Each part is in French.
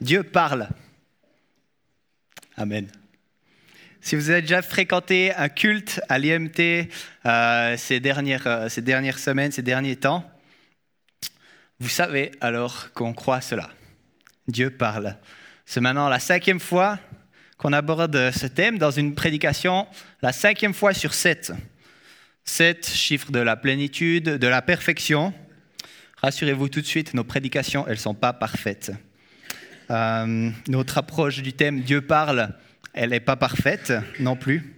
Dieu parle. Amen. Si vous avez déjà fréquenté un culte à l'IMT euh, ces, dernières, euh, ces dernières semaines, ces derniers temps, vous savez alors qu'on croit cela. Dieu parle. C'est maintenant la cinquième fois qu'on aborde ce thème dans une prédication, la cinquième fois sur sept. Sept, chiffre de la plénitude, de la perfection. Rassurez-vous tout de suite, nos prédications, elles ne sont pas parfaites. Euh, notre approche du thème Dieu parle, elle n'est pas parfaite non plus.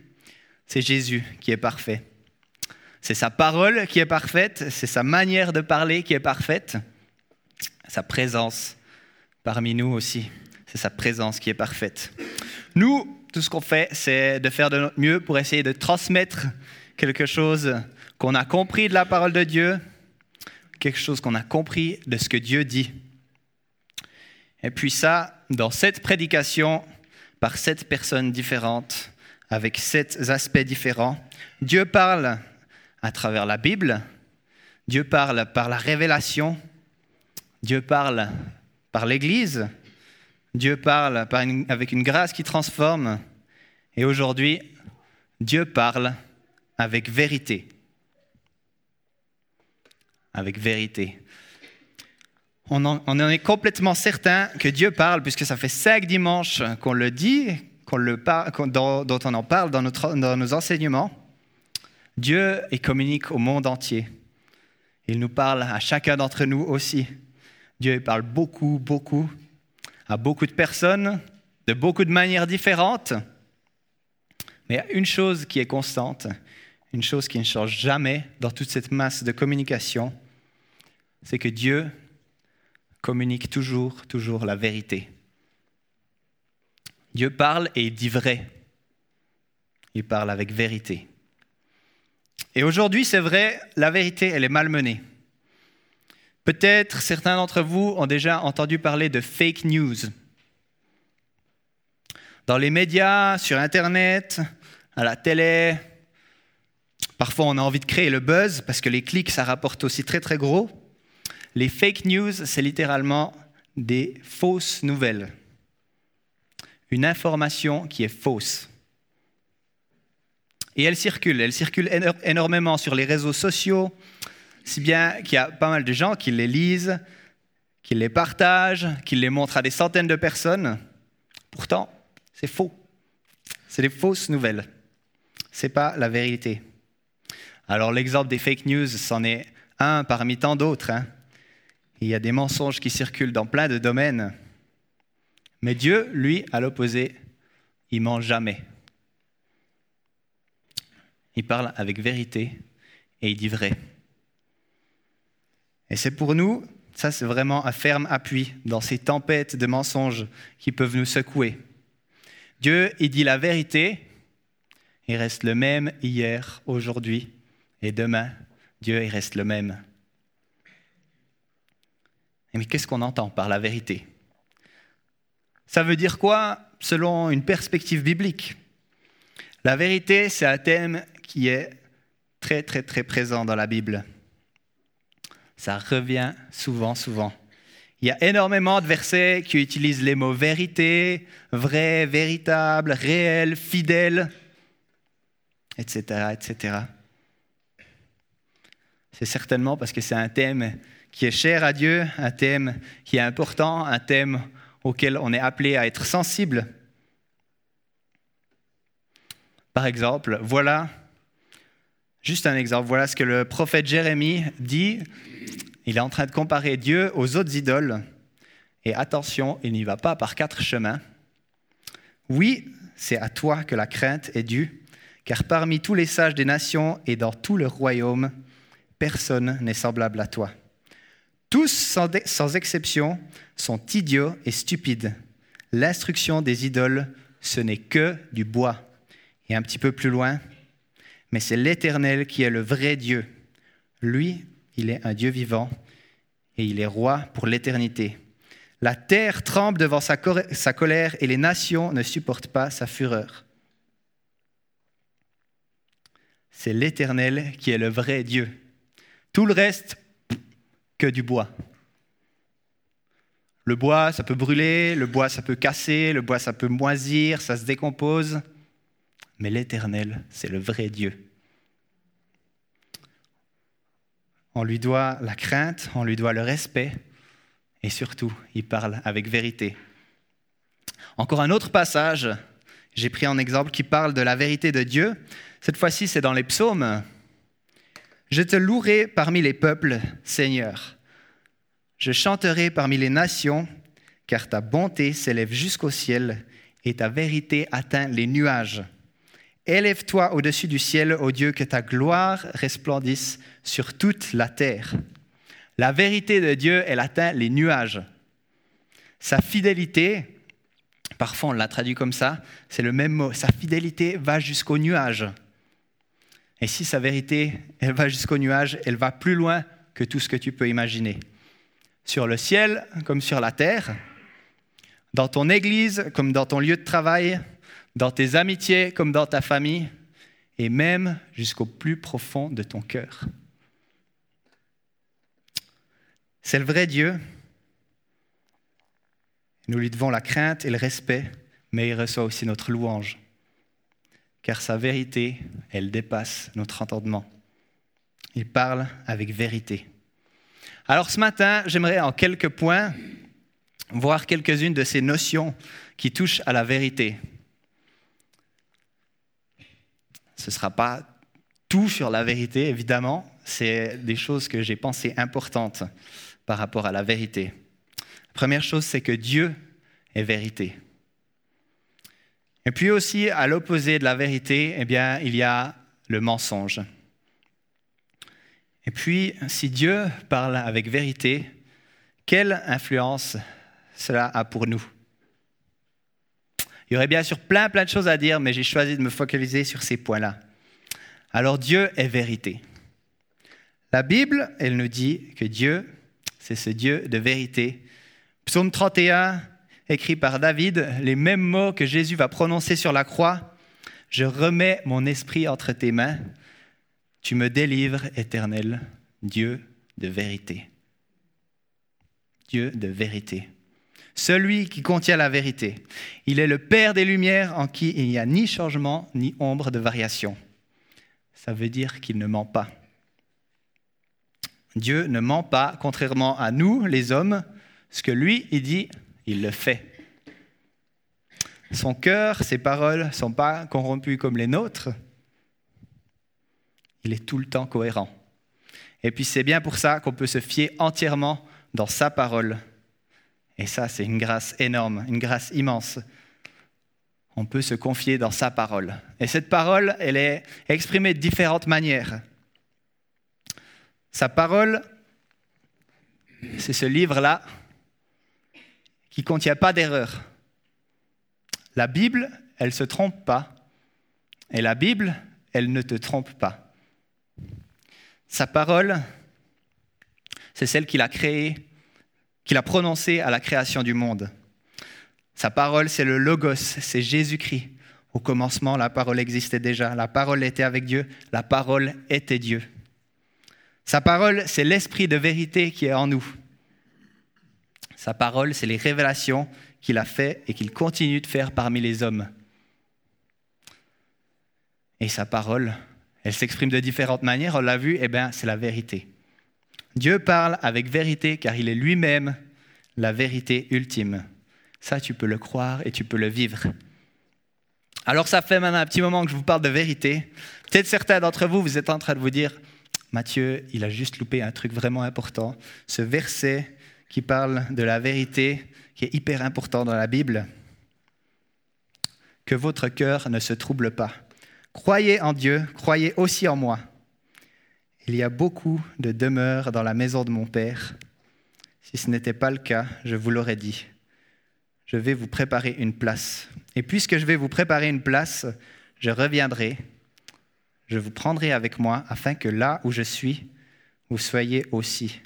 C'est Jésus qui est parfait. C'est sa parole qui est parfaite, c'est sa manière de parler qui est parfaite, sa présence parmi nous aussi, c'est sa présence qui est parfaite. Nous, tout ce qu'on fait, c'est de faire de notre mieux pour essayer de transmettre quelque chose qu'on a compris de la parole de Dieu, quelque chose qu'on a compris de ce que Dieu dit. Et puis ça, dans cette prédication, par sept personnes différentes, avec sept aspects différents, Dieu parle à travers la Bible, Dieu parle par la révélation, Dieu parle par l'Église, Dieu parle avec une grâce qui transforme, et aujourd'hui, Dieu parle avec vérité. Avec vérité. On en, est complètement certain que Dieu parle, puisque ça fait cinq dimanches qu'on le dit, qu'on le dont, on en parle dans, nos enseignements. Dieu il communique au monde entier. Il nous parle à chacun d'entre nous aussi. Dieu parle beaucoup, beaucoup, à beaucoup de personnes, de beaucoup de manières différentes. Mais il y a une chose qui est constante, une chose qui ne change jamais dans toute cette masse de communication, c'est que Dieu communique toujours, toujours la vérité. Dieu parle et il dit vrai. Il parle avec vérité. Et aujourd'hui, c'est vrai, la vérité, elle est malmenée. Peut-être certains d'entre vous ont déjà entendu parler de fake news. Dans les médias, sur Internet, à la télé, parfois on a envie de créer le buzz parce que les clics, ça rapporte aussi très très gros. Les fake news, c'est littéralement des fausses nouvelles. Une information qui est fausse. Et elle circule, elle circule énormément sur les réseaux sociaux, si bien qu'il y a pas mal de gens qui les lisent, qui les partagent, qui les montrent à des centaines de personnes. Pourtant, c'est faux. C'est des fausses nouvelles. Ce n'est pas la vérité. Alors l'exemple des fake news, c'en est un parmi tant d'autres. Hein. Il y a des mensonges qui circulent dans plein de domaines. Mais Dieu, lui, à l'opposé, il ment jamais. Il parle avec vérité et il dit vrai. Et c'est pour nous, ça c'est vraiment un ferme appui dans ces tempêtes de mensonges qui peuvent nous secouer. Dieu, il dit la vérité, il reste le même hier, aujourd'hui et demain. Dieu, il reste le même. Mais qu'est-ce qu'on entend par la vérité? Ça veut dire quoi selon une perspective biblique? La vérité, c'est un thème qui est très très très présent dans la Bible. Ça revient souvent, souvent. Il y a énormément de versets qui utilisent les mots vérité, vrai, véritable, réel, fidèle, etc., etc. C'est certainement parce que c'est un thème qui est cher à Dieu, un thème qui est important, un thème auquel on est appelé à être sensible. Par exemple, voilà, juste un exemple, voilà ce que le prophète Jérémie dit il est en train de comparer Dieu aux autres idoles. Et attention, il n'y va pas par quatre chemins. Oui, c'est à toi que la crainte est due, car parmi tous les sages des nations et dans tout le royaume, personne n'est semblable à toi. Tous, sans exception, sont idiots et stupides. L'instruction des idoles, ce n'est que du bois. Et un petit peu plus loin, mais c'est l'Éternel qui est le vrai Dieu. Lui il est un Dieu vivant et il est roi pour l'éternité. La terre tremble devant sa, colère et les nations ne supportent pas sa fureur. C'est l'Éternel qui est le vrai Dieu. Tout le reste, que du bois. Le bois, ça peut brûler, le bois, ça peut casser, le bois, ça peut moisir, ça se décompose. Mais l'Éternel, c'est le vrai Dieu. On lui doit la crainte, on lui doit le respect, et surtout, il parle avec vérité. Encore un autre passage, j'ai pris en exemple, qui parle de la vérité de Dieu. Cette fois-ci, c'est dans les psaumes. Je te louerai parmi les peuples, Seigneur. Je chanterai parmi les nations, car ta bonté s'élève jusqu'au ciel et ta vérité atteint les nuages. Élève-toi au-dessus du ciel, ô Dieu, que ta gloire resplendisse sur toute la terre. La vérité de Dieu, elle atteint les nuages. Sa fidélité, parfois on l'a traduit comme ça, c'est le même mot, sa fidélité va jusqu'au nuage. Et si sa vérité, elle va jusqu'au nuage, elle va plus loin que tout ce que tu peux imaginer. Sur le ciel comme sur la terre, dans ton église comme dans ton lieu de travail, dans tes amitiés comme dans ta famille, et même jusqu'au plus profond de ton cœur. C'est le vrai Dieu. Nous lui devons la crainte et le respect, mais il reçoit aussi notre louange car sa vérité, elle dépasse notre entendement. Il parle avec vérité. Alors ce matin, j'aimerais en quelques points voir quelques-unes de ces notions qui touchent à la vérité. Ce ne sera pas tout sur la vérité, évidemment, c'est des choses que j'ai pensées importantes par rapport à la vérité. La première chose, c'est que Dieu est vérité. Et puis aussi, à l'opposé de la vérité, eh bien, il y a le mensonge. Et puis, si Dieu parle avec vérité, quelle influence cela a pour nous? Il y aurait bien sûr plein, plein de choses à dire, mais j'ai choisi de me focaliser sur ces points-là. Alors Dieu est vérité. La Bible, elle nous dit que Dieu, c'est ce Dieu de vérité. Psaume 31, écrit par David, les mêmes mots que Jésus va prononcer sur la croix. Je remets mon esprit entre tes mains. Tu me délivres, éternel, Dieu de vérité. Dieu de vérité. Celui qui contient la vérité. Il est le Père des Lumières en qui il n'y a ni changement ni ombre de variation. Ça veut dire qu'il ne ment pas. Dieu ne ment pas, contrairement à nous, les hommes. Ce que lui, il dit, il le fait. Son cœur, ses paroles ne sont pas corrompues comme les nôtres. Il est tout le temps cohérent. Et puis c'est bien pour ça qu'on peut se fier entièrement dans sa parole. Et ça, c'est une grâce énorme, une grâce immense. On peut se confier dans sa parole. Et cette parole, elle est exprimée de différentes manières. Sa parole, c'est ce livre-là qui ne contient pas d'erreur. La Bible, elle ne se trompe pas. Et la Bible, elle ne te trompe pas. Sa parole, c'est celle qu'il a créée, qu'il a prononcée à la création du monde. Sa parole, c'est le Logos, c'est Jésus-Christ. Au commencement, la parole existait déjà. La parole était avec Dieu. La parole était Dieu. Sa parole, c'est l'esprit de vérité qui est en nous. Sa parole, c'est les révélations qu'il a fait et qu'il continue de faire parmi les hommes. Et sa parole, elle s'exprime de différentes manières, on l'a vu, eh bien, c'est la vérité. Dieu parle avec vérité car il est lui-même la vérité ultime. Ça, tu peux le croire et tu peux le vivre. Alors ça fait maintenant un petit moment que je vous parle de vérité. Peut-être certains d'entre vous, vous êtes en train de vous dire, Mathieu, il a juste loupé un truc vraiment important. Ce verset qui parle de la vérité, qui est hyper important dans la Bible. Que votre cœur ne se trouble pas. Croyez en Dieu, croyez aussi en moi. Il y a beaucoup de demeures dans la maison de mon Père. Si ce n'était pas le cas, je vous l'aurais dit. Je vais vous préparer une place. Et puisque je vais vous préparer une place, je reviendrai, je vous prendrai avec moi, afin que là où je suis, vous soyez aussi.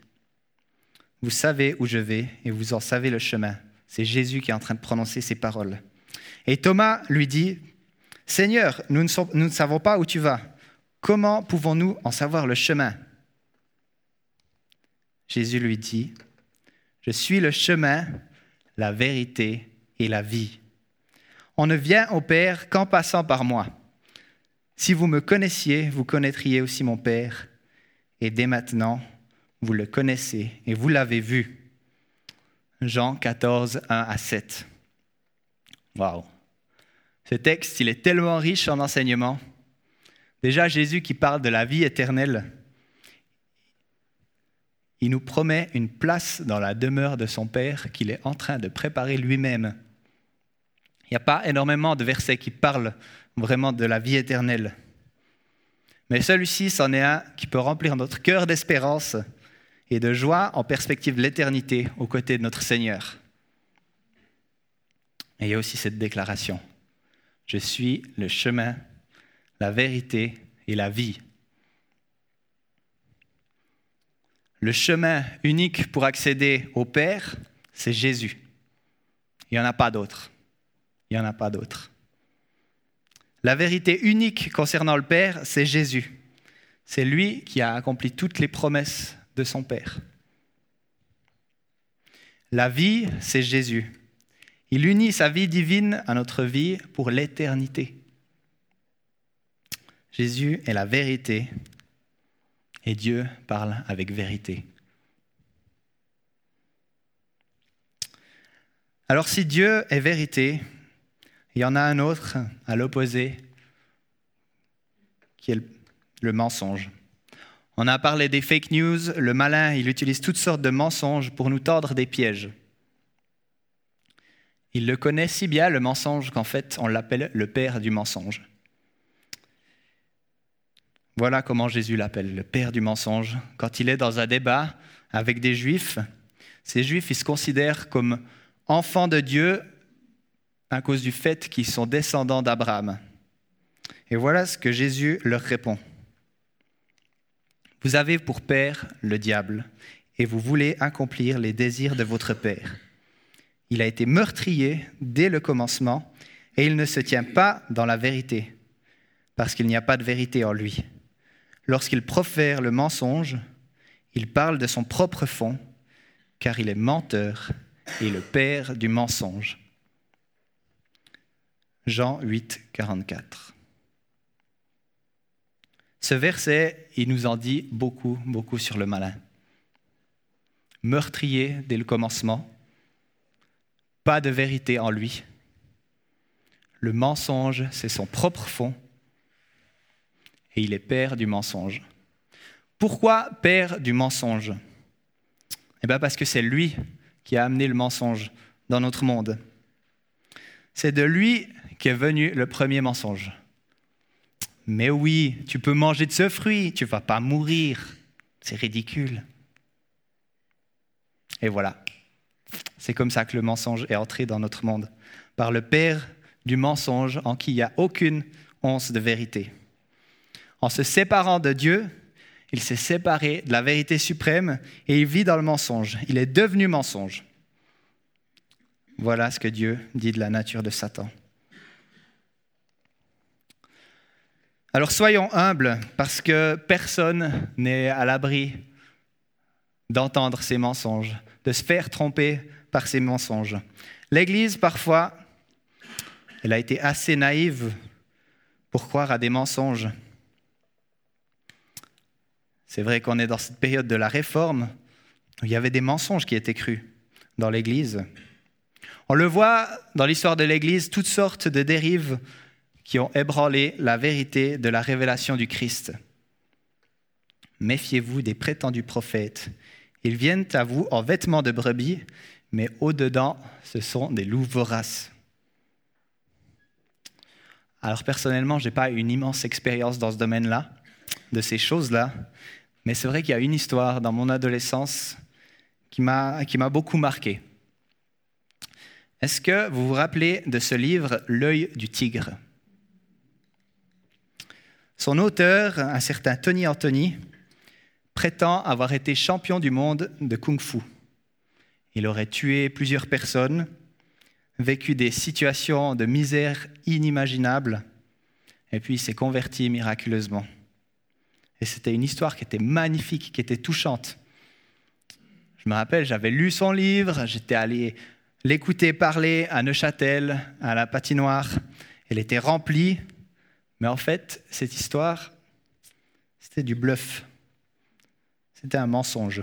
Vous savez où je vais et vous en savez le chemin. C'est Jésus qui est en train de prononcer ces paroles. Et Thomas lui dit, Seigneur, nous ne, savons pas où tu vas. Comment pouvons-nous en savoir le chemin? Jésus lui dit, Je suis le chemin, la vérité et la vie. On ne vient au Père qu'en passant par moi. Si vous me connaissiez, vous connaîtriez aussi mon Père. Et dès maintenant, vous le connaissez et vous l'avez vu. Jean 14, 1 à 7. Waouh! Ce texte, il est tellement riche en enseignements. Déjà, Jésus qui parle de la vie éternelle, il nous promet une place dans la demeure de son Père qu'il est en train de préparer lui-même. Il n'y a pas énormément de versets qui parlent vraiment de la vie éternelle. Mais celui-ci, c'en est un qui peut remplir notre cœur d'espérance et de joie en perspective de l'éternité aux côtés de notre Seigneur. Et il y a aussi cette déclaration. Je suis le chemin, la vérité et la vie. Le chemin unique pour accéder au Père, c'est Jésus. Il n'y en a pas d'autre. Il n'y en a pas d'autre. La vérité unique concernant le Père, c'est Jésus. C'est lui qui a accompli toutes les promesses de son Père. La vie, c'est Jésus. Il unit sa vie divine à notre vie pour l'éternité. Jésus est la vérité et Dieu parle avec vérité. Alors si Dieu est vérité, il y en a un autre à l'opposé qui est le mensonge. On a parlé des fake news, le malin, il utilise toutes sortes de mensonges pour nous tordre des pièges. Il le connaît si bien, le mensonge, qu'en fait, on l'appelle le père du mensonge. Voilà comment Jésus l'appelle, le père du mensonge. Quand il est dans un débat avec des juifs, ces juifs, ils se considèrent comme enfants de Dieu à cause du fait qu'ils sont descendants d'Abraham. Et voilà ce que Jésus leur répond. Vous avez pour père le diable, et vous voulez accomplir les désirs de votre père. Il a été meurtrier dès le commencement, et il ne se tient pas dans la vérité, parce qu'il n'y a pas de vérité en lui. Lorsqu'il profère le mensonge, il parle de son propre fond, car il est menteur et le père du mensonge. Jean 8, 44. Ce verset, il nous en dit beaucoup, beaucoup sur le malin. Meurtrier dès le commencement, pas de vérité en lui. Le mensonge, c'est son propre fond, et il est père du mensonge. Pourquoi père du mensonge? Eh bien parce que c'est lui qui a amené le mensonge dans notre monde. C'est de lui qu'est venu le premier mensonge. Mais oui, tu peux manger de ce fruit, tu ne vas pas mourir. C'est ridicule. Et voilà. C'est comme ça que le mensonge est entré dans notre monde, par le père du mensonge en qui il n'y a aucune once de vérité. En se séparant de Dieu, il s'est séparé de la vérité suprême et il vit dans le mensonge. Il est devenu mensonge. Voilà ce que Dieu dit de la nature de Satan. Alors soyons humbles parce que personne n'est à l'abri d'entendre ces mensonges, de se faire tromper par ces mensonges. L'Église, parfois, elle a été assez naïve pour croire à des mensonges. C'est vrai qu'on est dans cette période de la réforme où il y avait des mensonges qui étaient crus dans l'Église. On le voit dans l'histoire de l'Église, toutes sortes de dérives qui ont ébranlé la vérité de la révélation du Christ. Méfiez-vous des prétendus prophètes. Ils viennent à vous en vêtements de brebis, mais au-dedans, ce sont des loups voraces. Alors personnellement, je n'ai pas une immense expérience dans ce domaine-là, de ces choses-là, mais c'est vrai qu'il y a une histoire dans mon adolescence qui m'a beaucoup marqué. Est-ce que vous vous rappelez de ce livre, L'œil du tigre? Son auteur, un certain Tony Anthony, prétend avoir été champion du monde de kung-fu. Il aurait tué plusieurs personnes, vécu des situations de misère inimaginables, et puis s'est converti miraculeusement. Et c'était une histoire qui était magnifique, qui était touchante. Je me rappelle, j'avais lu son livre, j'étais allé l'écouter parler à Neuchâtel, à la patinoire. Elle était remplie, mais en fait, cette histoire, c'était du bluff. C'était un mensonge.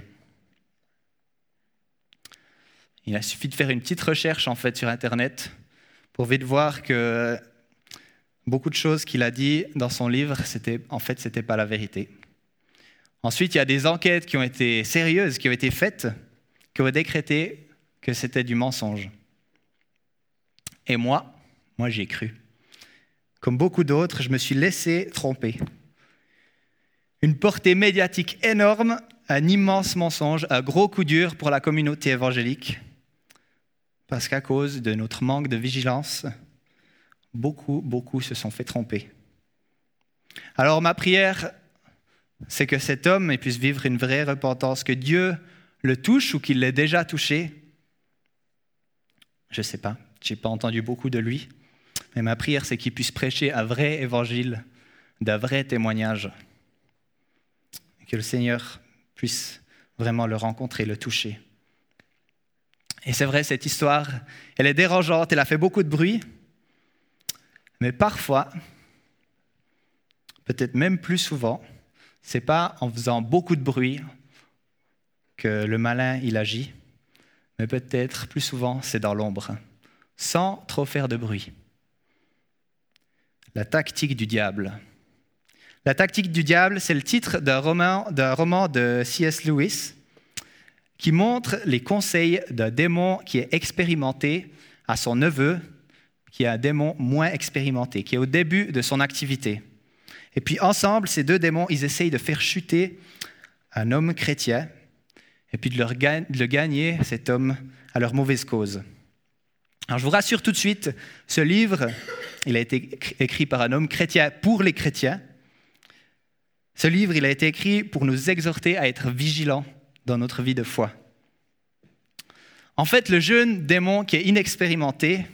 Il a suffi de faire une petite recherche en fait sur Internet pour vite voir que beaucoup de choses qu'il a dit dans son livre, en fait c'était pas la vérité. Ensuite, il y a des enquêtes qui ont été sérieuses, qui ont été faites, qui ont décrété que c'était du mensonge. Et moi, moi j'y ai cru. Comme beaucoup d'autres, je me suis laissé tromper. Une portée médiatique énorme, un immense mensonge, un gros coup dur pour la communauté évangélique, parce qu'à cause de notre manque de vigilance, beaucoup, beaucoup se sont fait tromper. Alors ma prière, c'est que cet homme puisse vivre une vraie repentance, que Dieu le touche ou qu'il l'ait déjà touché. Je ne sais pas, je n'ai pas entendu beaucoup de lui, mais ma prière, c'est qu'il puisse prêcher un vrai évangile, d'un vrai témoignage, que le Seigneur puisse vraiment le rencontrer, le toucher. Et c'est vrai, cette histoire, elle est dérangeante, elle a fait beaucoup de bruit, mais parfois, peut-être même plus souvent, c'est pas en faisant beaucoup de bruit que le malin il agit, mais peut-être plus souvent c'est dans l'ombre, sans trop faire de bruit. La tactique du diable. La tactique du diable, c'est le titre d'un roman, roman de C.S. Lewis qui montre les conseils d'un démon qui est expérimenté à son neveu, qui est un démon moins expérimenté, qui est au début de son activité. Et puis ensemble, ces deux démons, ils essayent de faire chuter un homme chrétien et puis de, le gagner, cet homme, à leur mauvaise cause. Alors je vous rassure tout de suite, ce livre, il a été écrit par un homme chrétien pour les chrétiens. Ce livre, il a été écrit pour nous exhorter à être vigilants dans notre vie de foi. En fait, le jeune démon qui est inexpérimenté,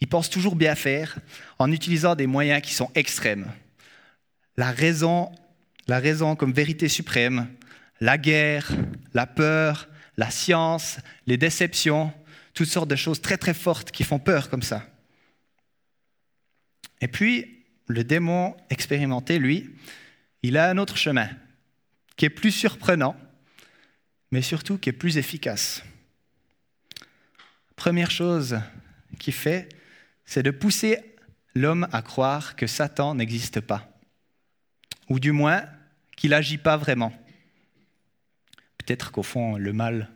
il pense toujours bien faire en utilisant des moyens qui sont extrêmes la raison, la raison comme vérité suprême, la guerre, la peur, la science, les déceptions, toutes sortes de choses très très fortes qui font peur comme ça. Et puis, le démon expérimenté, lui, il a un autre chemin qui est plus surprenant, mais surtout qui est plus efficace. Première chose qu'il fait, c'est de pousser l'homme à croire que Satan n'existe pas ou du moins qu'il n'agit pas vraiment. Peut-être qu'au fond, le mal,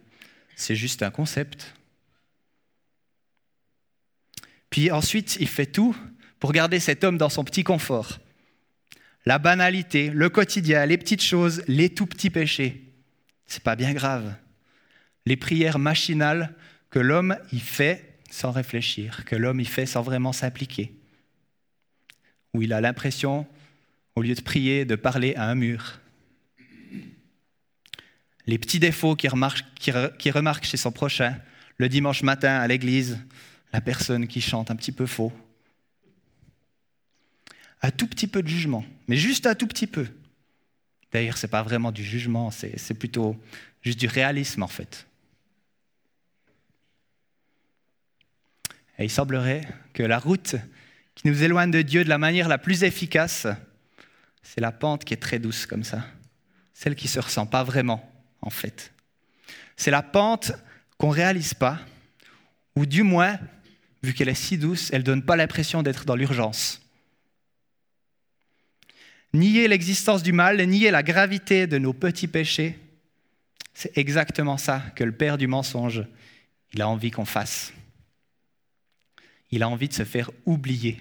c'est juste un concept. Puis ensuite, il fait tout pour garder cet homme dans son petit confort. La banalité, le quotidien, les petites choses, les tout petits péchés. C'est pas bien grave. Les prières machinales que l'homme y fait sans réfléchir, que l'homme y fait sans vraiment s'appliquer. Où il a l'impression au lieu de prier, de parler à un mur. Les petits défauts qu'il remarque, chez son prochain, le dimanche matin à l'église, la personne qui chante un petit peu faux. Un tout petit peu de jugement, mais juste un tout petit peu. D'ailleurs, ce n'est pas vraiment du jugement, c'est plutôt juste du réalisme en fait. Et il semblerait que la route qui nous éloigne de Dieu de la manière la plus efficace, c'est la pente qui est très douce comme ça, celle qui ne se ressent pas vraiment, en fait. C'est la pente qu'on ne réalise pas, ou du moins, vu qu'elle est si douce, elle ne donne pas l'impression d'être dans l'urgence. Nier l'existence du mal, nier la gravité de nos petits péchés, c'est exactement ça que le Père du mensonge, il a envie qu'on fasse. Il a envie de se faire oublier.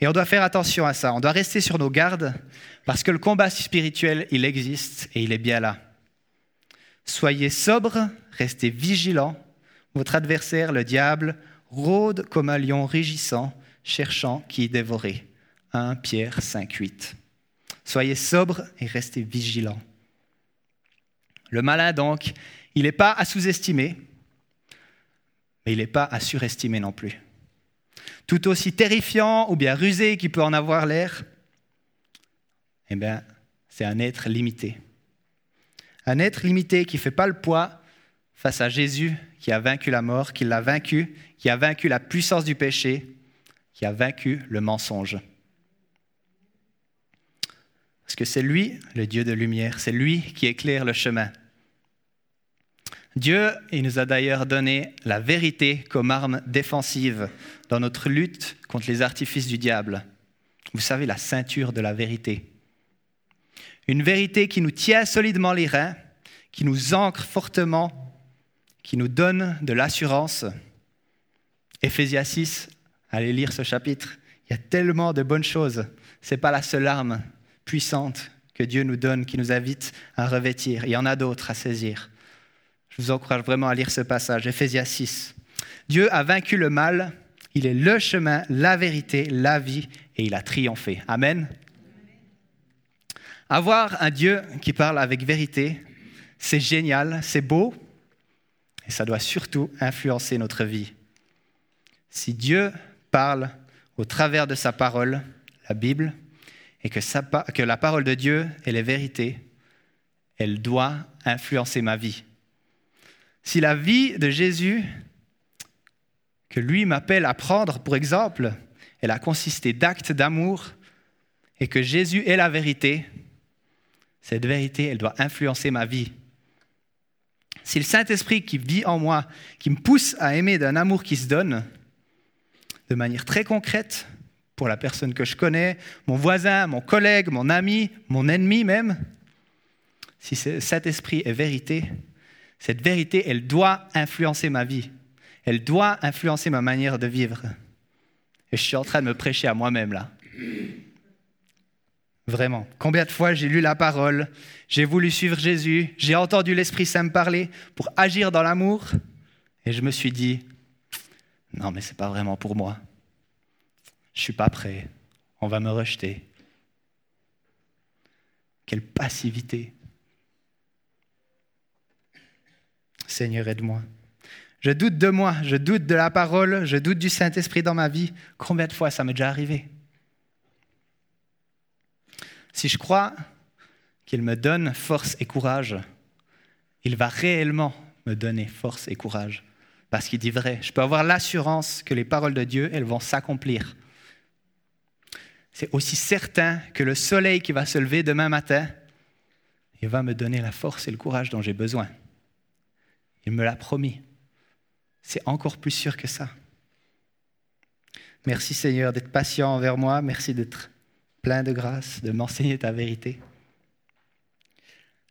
Et on doit faire attention à ça. On doit rester sur nos gardes parce que le combat spirituel, il existe et il est bien là. Soyez sobres, restez vigilants. Votre adversaire, le diable, rôde comme un lion rugissant, cherchant qui dévorer. 1 Pierre 5, 8. Soyez sobres et restez vigilants. Le malin, donc, il n'est pas à sous-estimer, mais il n'est pas à surestimer non plus tout aussi terrifiant ou bien rusé qu'il peut en avoir l'air, eh bien, c'est un être limité. Un être limité qui ne fait pas le poids face à Jésus qui a vaincu la mort, qui l'a vaincu, qui a vaincu la puissance du péché, qui a vaincu le mensonge. Parce que c'est lui, le Dieu de lumière, c'est lui qui éclaire le chemin. Dieu, il nous a d'ailleurs donné la vérité comme arme défensive dans notre lutte contre les artifices du diable. Vous savez, la ceinture de la vérité. Une vérité qui nous tient solidement les reins, qui nous ancre fortement, qui nous donne de l'assurance. Éphésias 6, allez lire ce chapitre. Il y a tellement de bonnes choses. Ce n'est pas la seule arme puissante que Dieu nous donne, qui nous invite à revêtir. Il y en a d'autres à saisir. Je vous encourage vraiment à lire ce passage, Ephésias 6. Dieu a vaincu le mal, il est le chemin, la vérité, la vie, et il a triomphé. Amen. Avoir un Dieu qui parle avec vérité, c'est génial, c'est beau, et ça doit surtout influencer notre vie. Si Dieu parle au travers de sa parole, la Bible, et que, la parole de Dieu est la vérité, elle doit influencer ma vie. Si la vie de Jésus, que lui m'appelle à prendre, pour exemple, elle a consisté d'actes d'amour et que Jésus est la vérité, cette vérité, elle doit influencer ma vie. Si le Saint-Esprit qui vit en moi, qui me pousse à aimer d'un amour qui se donne, de manière très concrète, pour la personne que je connais, mon voisin, mon collègue, mon ami, mon ennemi même, si cet esprit est vérité, cette vérité, elle doit influencer ma vie. Elle doit influencer ma manière de vivre. Et je suis en train de me prêcher à moi-même là. Vraiment. Combien de fois j'ai lu la parole, j'ai voulu suivre Jésus, j'ai entendu l'Esprit Saint me parler pour agir dans l'amour, et je me suis dit, non mais c'est pas vraiment pour moi. Je suis pas prêt. On va me rejeter. Quelle passivité. Seigneur, aide-moi. Je doute de moi, je doute de la parole, je doute du Saint-Esprit dans ma vie. Combien de fois ça m'est déjà arrivé? Si je crois qu'il me donne force et courage, il va réellement me donner force et courage. Parce qu'il dit vrai. Je peux avoir l'assurance que les paroles de Dieu, elles vont s'accomplir. C'est aussi certain que le soleil qui va se lever demain matin, il va me donner la force et le courage dont j'ai besoin. Il me l'a promis. C'est encore plus sûr que ça. Merci Seigneur d'être patient envers moi. Merci d'être plein de grâce, de m'enseigner ta vérité.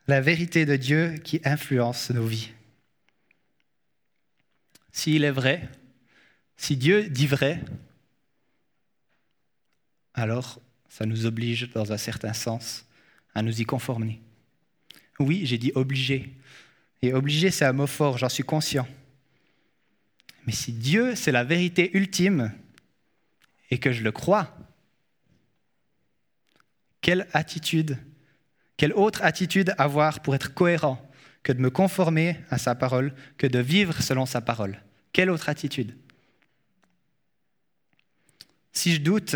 La vérité de Dieu qui influence nos vies. S'il est vrai, si Dieu dit vrai, alors ça nous oblige dans un certain sens à nous y conformer. Oui, j'ai dit obligé. Et obligé, c'est un mot fort, j'en suis conscient. Mais si Dieu, c'est la vérité ultime, et que je le crois, quelle attitude, quelle autre attitude avoir pour être cohérent que de me conformer à sa parole, que de vivre selon sa parole? Quelle autre attitude? Si je doute,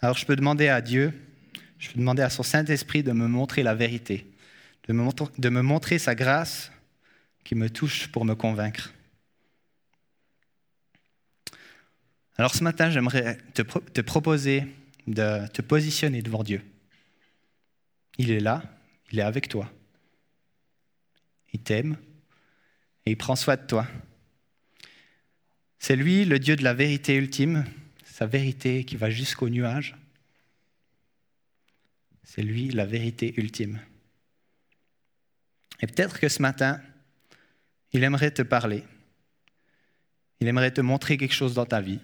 alors je peux demander à Dieu, je peux demander à son Saint-Esprit de me montrer la vérité de me montrer sa grâce qui me touche pour me convaincre. Alors ce matin, j'aimerais te, te, proposer de te positionner devant Dieu. Il est là, il est avec toi. Il t'aime et il prend soin de toi. C'est lui le Dieu de la vérité ultime, sa vérité qui va jusqu'au nuage. C'est lui la vérité ultime. Et peut-être que ce matin, il aimerait te parler. Il aimerait te montrer quelque chose dans ta vie.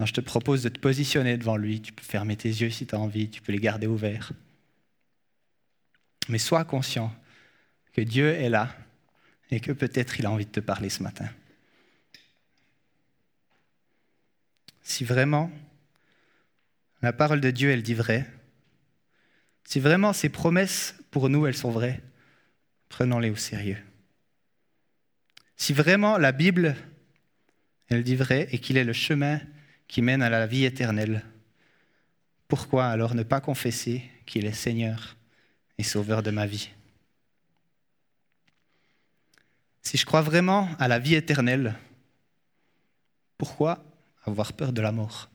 Je te propose de te positionner devant lui. Tu peux fermer tes yeux si tu as envie, tu peux les garder ouverts. Mais sois conscient que Dieu est là et que peut-être il a envie de te parler ce matin. Si vraiment la parole de Dieu, elle dit vrai, si vraiment ses promesses pour nous, elles sont vraies, prenons-les au sérieux. Si vraiment la Bible, elle dit vrai et qu'il est le chemin qui mène à la vie éternelle, pourquoi alors ne pas confesser qu'il est Seigneur et Sauveur de ma vie? Si je crois vraiment à la vie éternelle, pourquoi avoir peur de la mort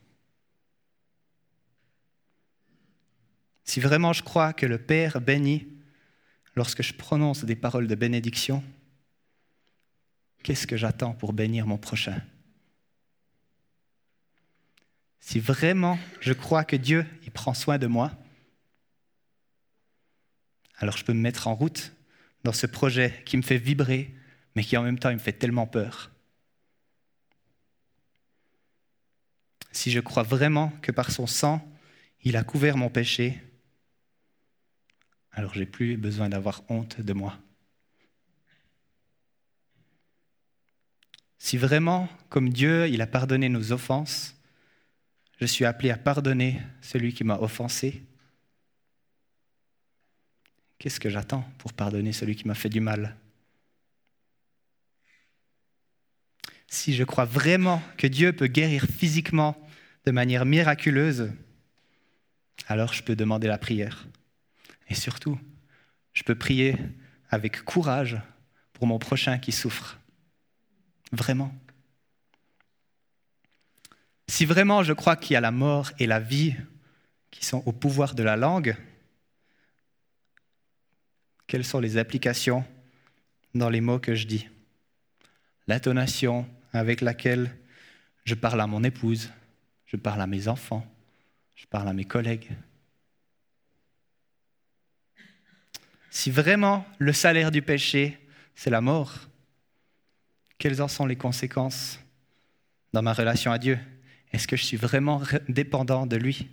Si vraiment je crois que le Père bénit lorsque je prononce des paroles de bénédiction, qu'est-ce que j'attends pour bénir mon prochain? Si vraiment je crois que Dieu il prend soin de moi, alors je peux me mettre en route dans ce projet qui me fait vibrer, mais qui en même temps me fait tellement peur. Si je crois vraiment que par son sang, il a couvert mon péché, alors j'ai plus besoin d'avoir honte de moi. Si vraiment, comme Dieu, il a pardonné nos offenses, je suis appelé à pardonner celui qui m'a offensé, qu'est-ce que j'attends pour pardonner celui qui m'a fait du mal? Si je crois vraiment que Dieu peut guérir physiquement de manière miraculeuse, alors je peux demander la prière. Et surtout, je peux prier avec courage pour mon prochain qui souffre. Vraiment. Si vraiment je crois qu'il y a la mort et la vie qui sont au pouvoir de la langue, quelles sont les applications dans les mots que je dis? L'intonation avec laquelle je parle à mon épouse, je parle à mes enfants, je parle à mes collègues, Si vraiment le salaire du péché, c'est la mort, quelles en sont les conséquences dans ma relation à Dieu? Est-ce que je suis vraiment dépendant de lui?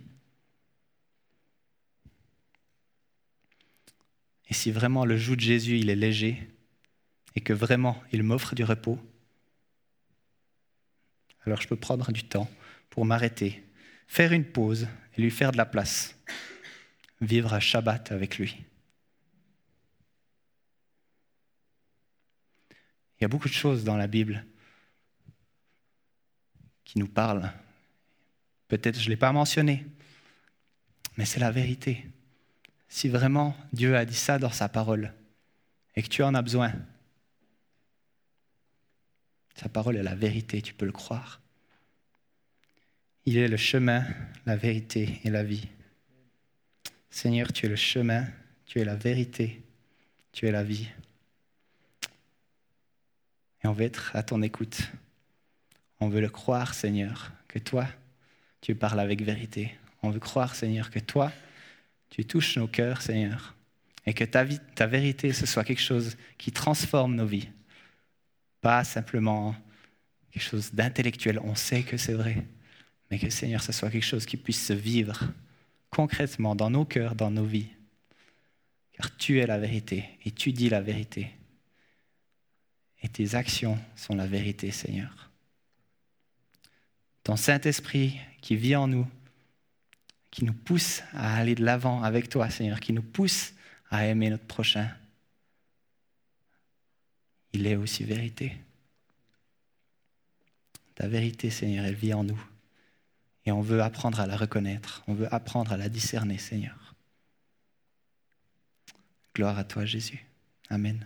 Et si vraiment le joug de Jésus, il est léger et que vraiment il m'offre du repos, alors je peux prendre du temps pour m'arrêter, faire une pause et lui faire de la place, vivre un Shabbat avec lui. Il y a beaucoup de choses dans la Bible qui nous parlent. Peut-être je ne l'ai pas mentionné, mais c'est la vérité. Si vraiment Dieu a dit ça dans sa parole et que tu en as besoin, sa parole est la vérité, tu peux le croire. Il est le chemin, la vérité et la vie. Seigneur, tu es le chemin, tu es la vérité, tu es la vie. Et on veut être à ton écoute. On veut le croire, Seigneur, que toi, tu parles avec vérité. On veut croire, Seigneur, que toi, tu touches nos cœurs, Seigneur, et que ta, vérité, ce soit quelque chose qui transforme nos vies. Pas simplement quelque chose d'intellectuel, on sait que c'est vrai, mais que, Seigneur, ce soit quelque chose qui puisse se vivre concrètement dans nos cœurs, dans nos vies. Car tu es la vérité et tu dis la vérité et tes actions sont la vérité, Seigneur. Ton Saint-Esprit qui vit en nous, qui nous pousse à aller de l'avant avec toi, Seigneur, qui nous pousse à aimer notre prochain, il est aussi vérité. Ta vérité, Seigneur, elle vit en nous. Et on veut apprendre à la reconnaître, on veut apprendre à la discerner, Seigneur. Gloire à toi, Jésus. Amen.